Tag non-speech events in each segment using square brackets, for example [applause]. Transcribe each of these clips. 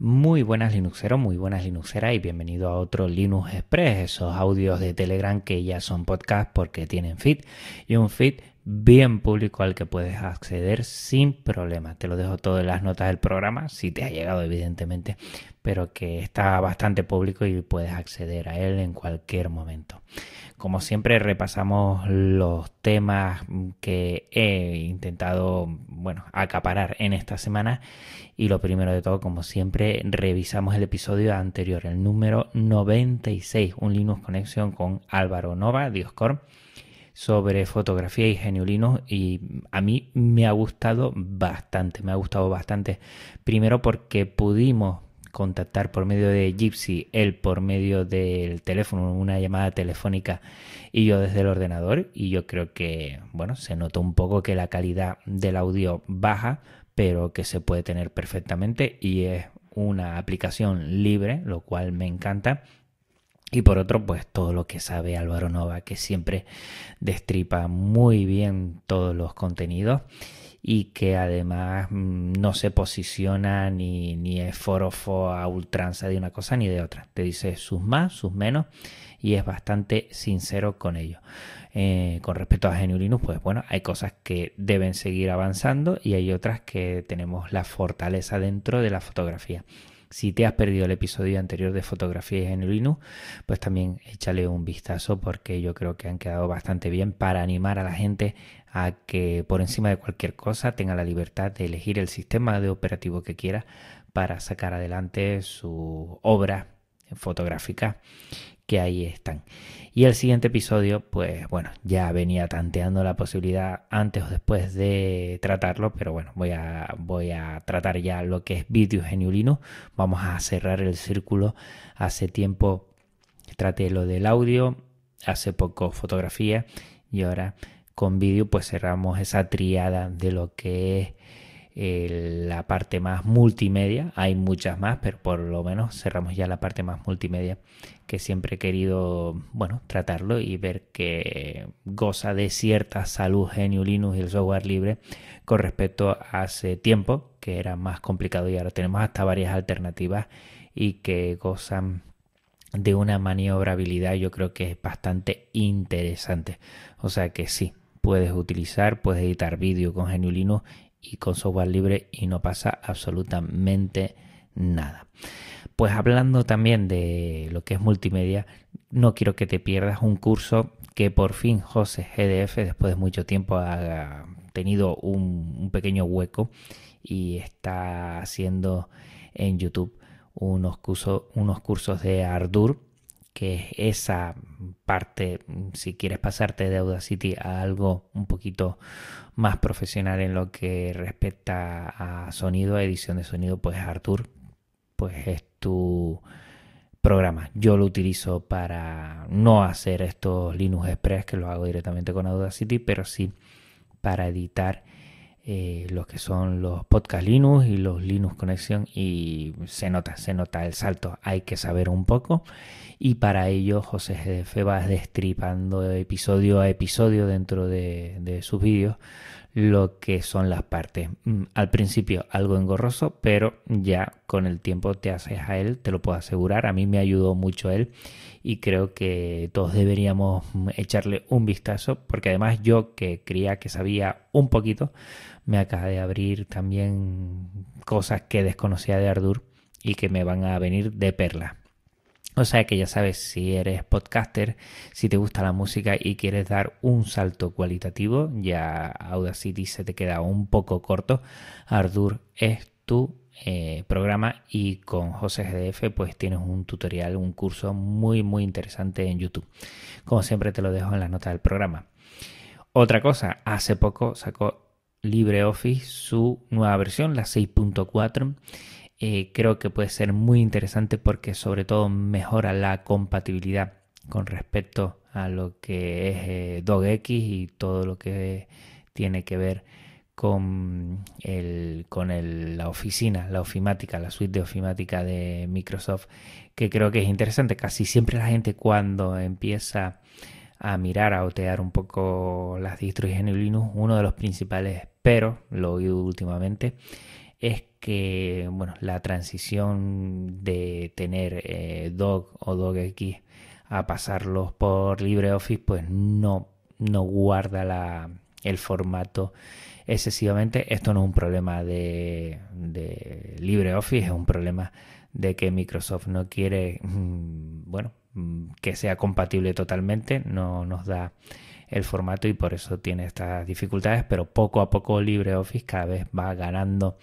Muy buenas Linuxeros, muy buenas Linuxeras y bienvenido a otro Linux Express, esos audios de Telegram que ya son podcast porque tienen feed y un feed bien público al que puedes acceder sin problema. Te lo dejo todo en las notas del programa, si te ha llegado evidentemente, pero que está bastante público y puedes acceder a él en cualquier momento. Como siempre repasamos los temas que he intentado, bueno, acaparar en esta semana y lo primero de todo, como siempre, revisamos el episodio anterior, el número 96, un Linux Conexión con Álvaro Nova, Dioscor, sobre fotografía y geniulinos y a mí me ha gustado bastante, me ha gustado bastante. Primero porque pudimos contactar por medio de Gypsy, él por medio del teléfono, una llamada telefónica y yo desde el ordenador. Y yo creo que, bueno, se notó un poco que la calidad del audio baja, pero que se puede tener perfectamente y es una aplicación libre, lo cual me encanta. Y por otro, pues todo lo que sabe Álvaro Nova, que siempre destripa muy bien todos los contenidos y que además mm, no se posiciona ni, ni es forofo a ultranza de una cosa ni de otra. Te dice sus más, sus menos y es bastante sincero con ello. Eh, con respecto a Geniulinus, pues bueno, hay cosas que deben seguir avanzando y hay otras que tenemos la fortaleza dentro de la fotografía. Si te has perdido el episodio anterior de fotografía en Linux, pues también échale un vistazo porque yo creo que han quedado bastante bien para animar a la gente a que por encima de cualquier cosa tenga la libertad de elegir el sistema de operativo que quiera para sacar adelante su obra fotográfica que ahí están. Y el siguiente episodio, pues bueno, ya venía tanteando la posibilidad antes o después de tratarlo, pero bueno, voy a, voy a tratar ya lo que es vídeo geniulino. Vamos a cerrar el círculo. Hace tiempo traté lo del audio, hace poco fotografía y ahora con vídeo pues cerramos esa triada de lo que es la parte más multimedia. Hay muchas más, pero por lo menos cerramos ya la parte más multimedia que siempre he querido, bueno, tratarlo y ver que goza de cierta salud genio Linux y el software libre con respecto a hace tiempo, que era más complicado y ahora tenemos hasta varias alternativas y que gozan de una maniobrabilidad yo creo que es bastante interesante. O sea que sí, puedes utilizar, puedes editar vídeo con genio Linux y con software libre y no pasa absolutamente nada. Pues hablando también de lo que es multimedia, no quiero que te pierdas un curso que por fin José GDF, después de mucho tiempo, ha tenido un, pequeño hueco y está haciendo en YouTube unos cursos, unos cursos de Ardour que es esa parte, si quieres pasarte de Audacity a algo un poquito más profesional en lo que respecta a sonido, a edición de sonido, pues Artur, pues es tu programa. Yo lo utilizo para no hacer estos Linux Express, que lo hago directamente con Audacity, pero sí para editar eh, los que son los podcast Linux y los Linux Connection y se nota, se nota el salto, hay que saber un poco. Y para ello José GDF va destripando episodio a episodio dentro de, de sus vídeos lo que son las partes. Mm, al principio algo engorroso, pero ya con el tiempo te haces a él, te lo puedo asegurar. A mí me ayudó mucho él y creo que todos deberíamos echarle un vistazo, porque además yo que creía que sabía un poquito, me acaba de abrir también cosas que desconocía de Ardur y que me van a venir de perla. O sea que ya sabes, si eres podcaster, si te gusta la música y quieres dar un salto cualitativo, ya Audacity se te queda un poco corto. Ardour es tu eh, programa y con José GDF pues tienes un tutorial, un curso muy muy interesante en YouTube. Como siempre te lo dejo en la nota del programa. Otra cosa, hace poco sacó LibreOffice su nueva versión, la 6.4 eh, creo que puede ser muy interesante porque sobre todo mejora la compatibilidad con respecto a lo que es eh, DogX y todo lo que tiene que ver con, la oficina, la ofimática, la suite de ofimática de Microsoft, que creo que es interesante. Casi siempre la gente cuando empieza a mirar, a otear un poco las distros en Linux, uno de los principales pero, lo he oído últimamente, es que bueno, la transición de tener eh, Dog o DocX a pasarlos por LibreOffice, pues no, no guarda la, el formato excesivamente. Esto no es un problema de, de LibreOffice, es un problema de que Microsoft no quiere, mm, bueno, mm, que sea compatible totalmente, no nos da el formato y por eso tiene estas dificultades, pero poco a poco LibreOffice cada vez va ganando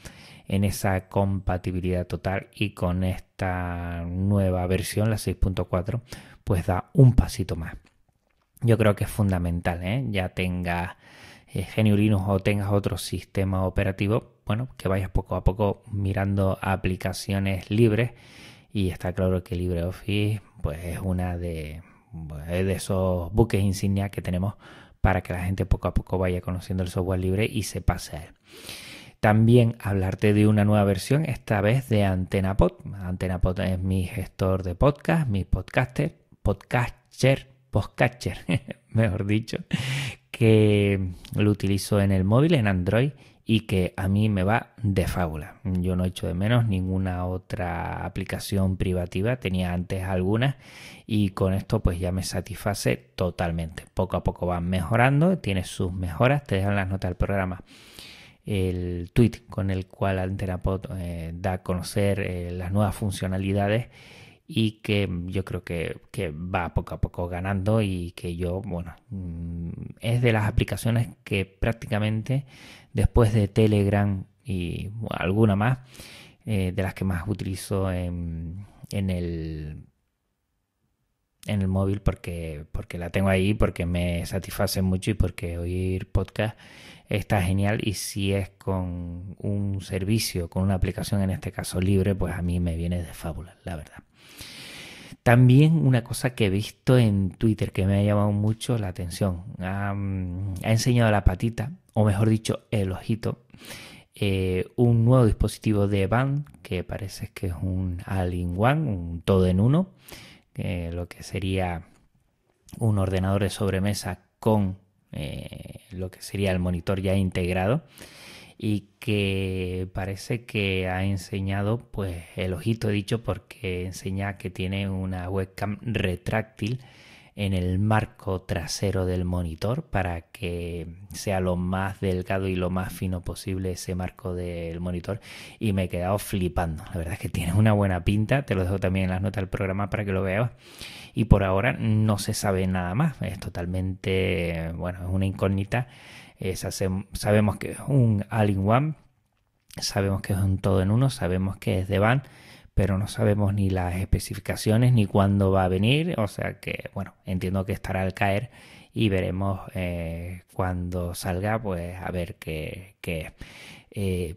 en esa compatibilidad total y con esta nueva versión, la 6.4, pues da un pasito más. Yo creo que es fundamental, ¿eh? ya tengas eh, Linux o tengas otro sistema operativo, bueno, que vayas poco a poco mirando aplicaciones libres y está claro que LibreOffice pues es una de, esos buques insignia que tenemos para que la gente poco a poco vaya conociendo el software libre y se pase a él. También hablarte de una nueva versión, esta vez de AntenaPod. AntenaPod es mi gestor de podcast, mi podcaster, podcaster, podcatcher, [laughs] mejor dicho, que lo utilizo en el móvil, en Android y que a mí me va de fábula. Yo no echo de menos ninguna otra aplicación privativa, tenía antes algunas y con esto pues ya me satisface totalmente. Poco a poco van mejorando, tiene sus mejoras, te dejan las notas del programa el tweet con el cual Antenapod eh, da a conocer eh, las nuevas funcionalidades y que yo creo que, que, va poco a poco ganando y que yo, bueno, mm, es de las aplicaciones que prácticamente después de Telegram y alguna más, eh, de las que más utilizo en, en el en el móvil porque, porque la tengo ahí, porque me satisface mucho y porque oír podcast está genial y si es con un servicio, con una aplicación en este caso libre, pues a mí me viene de fábula, la verdad. También una cosa que he visto en Twitter que me ha llamado mucho la atención. Ha, enseñado la patita, o mejor dicho, el ojito, eh, un nuevo dispositivo de band que parece que es un all-in-one, un todo en uno, lo que sería un ordenador de sobremesa con eh, lo que sería el monitor ya integrado y que parece que ha enseñado pues el ojito dicho porque enseña que tiene una webcam retráctil en el marco trasero del monitor para que sea lo más delgado y lo más fino posible ese marco del monitor. Y me he quedado flipando. La verdad es que tiene una buena pinta. Te lo dejo también en las notas del programa para que lo veas. Y por ahora no se sabe nada más. Es totalmente bueno es una incógnita. Sabemos que es un all-in-one, sabemos que es un todo en uno, sabemos que es de van, pero no sabemos ni las especificaciones ni cuándo va a venir, o sea que, bueno, entiendo que estará al caer y veremos eh, cuando salga, pues a ver qué, qué eh,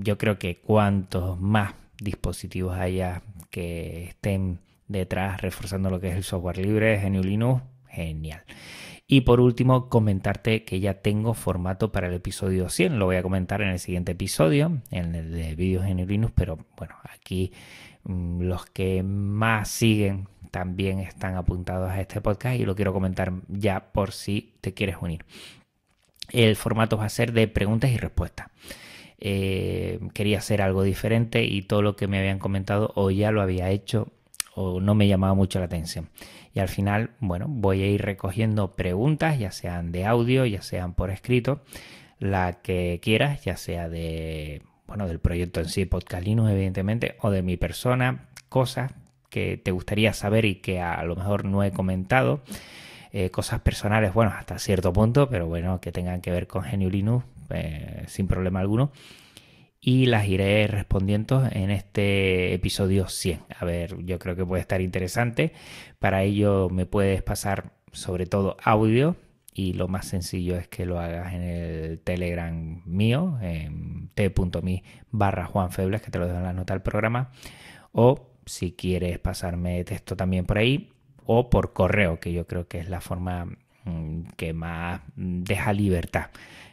yo creo que cuantos más dispositivos haya que estén detrás reforzando lo que es el software libre, GNU Linux, genial. Y por último, comentarte que ya tengo formato para el episodio 100. Lo voy a comentar en el siguiente episodio, en el de vídeos en Linux, pero bueno, aquí mm, los que más siguen también están apuntados a este podcast y lo quiero comentar ya por si te quieres unir. El formato va a ser de preguntas y respuestas. Eh, quería hacer algo diferente y todo lo que me habían comentado o ya lo había hecho o no me llamaba mucho la atención. Y al final, bueno, voy a ir recogiendo preguntas, ya sean de audio, ya sean por escrito, la que quieras, ya sea de, bueno, del proyecto en sí, Podcast Linux, evidentemente, o de mi persona, cosas que te gustaría saber y que a lo mejor no he comentado. Eh, cosas personales, bueno, hasta cierto punto, pero bueno, que tengan que ver con GNU Linux, eh, sin problema alguno y las iré respondiendo en este episodio 100. A ver, yo creo que puede estar interesante. Para ello me puedes pasar sobre todo audio y lo más sencillo es que lo hagas en el Telegram mío, en t.me barra que te lo dejo en la nota del programa. O si quieres pasarme texto también por ahí, o por correo, que yo creo que es la forma mm, que más deja libertad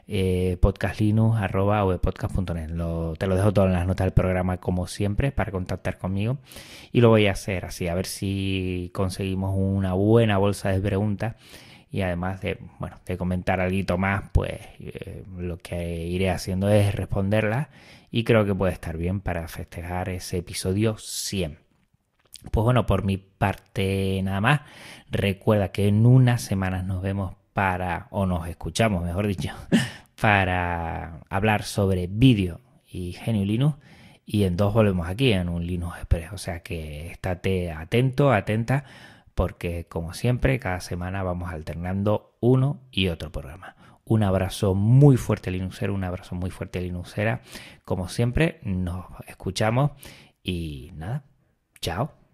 eh, podcastlinux.net. Lo, te lo dejo todo en las notas del programa como siempre para contactar conmigo y lo voy a hacer así, a ver si conseguimos una buena bolsa de preguntas y además de, bueno, de comentar algo más, pues eh, lo que iré haciendo es responderlas y creo que puede estar bien para festejar ese episodio 100. Pues bueno, por mi parte nada más. Recuerda que en unas semanas nos vemos para, o nos escuchamos, mejor dicho, [laughs] para hablar sobre vídeo y Genio Linux. Y en dos volvemos aquí en un Linux Express. O sea que estate atento, atenta, porque como siempre, cada semana vamos alternando uno y otro programa. Un abrazo muy fuerte Linuxero, un abrazo muy fuerte Linuxera. Como siempre, nos escuchamos y nada, chao.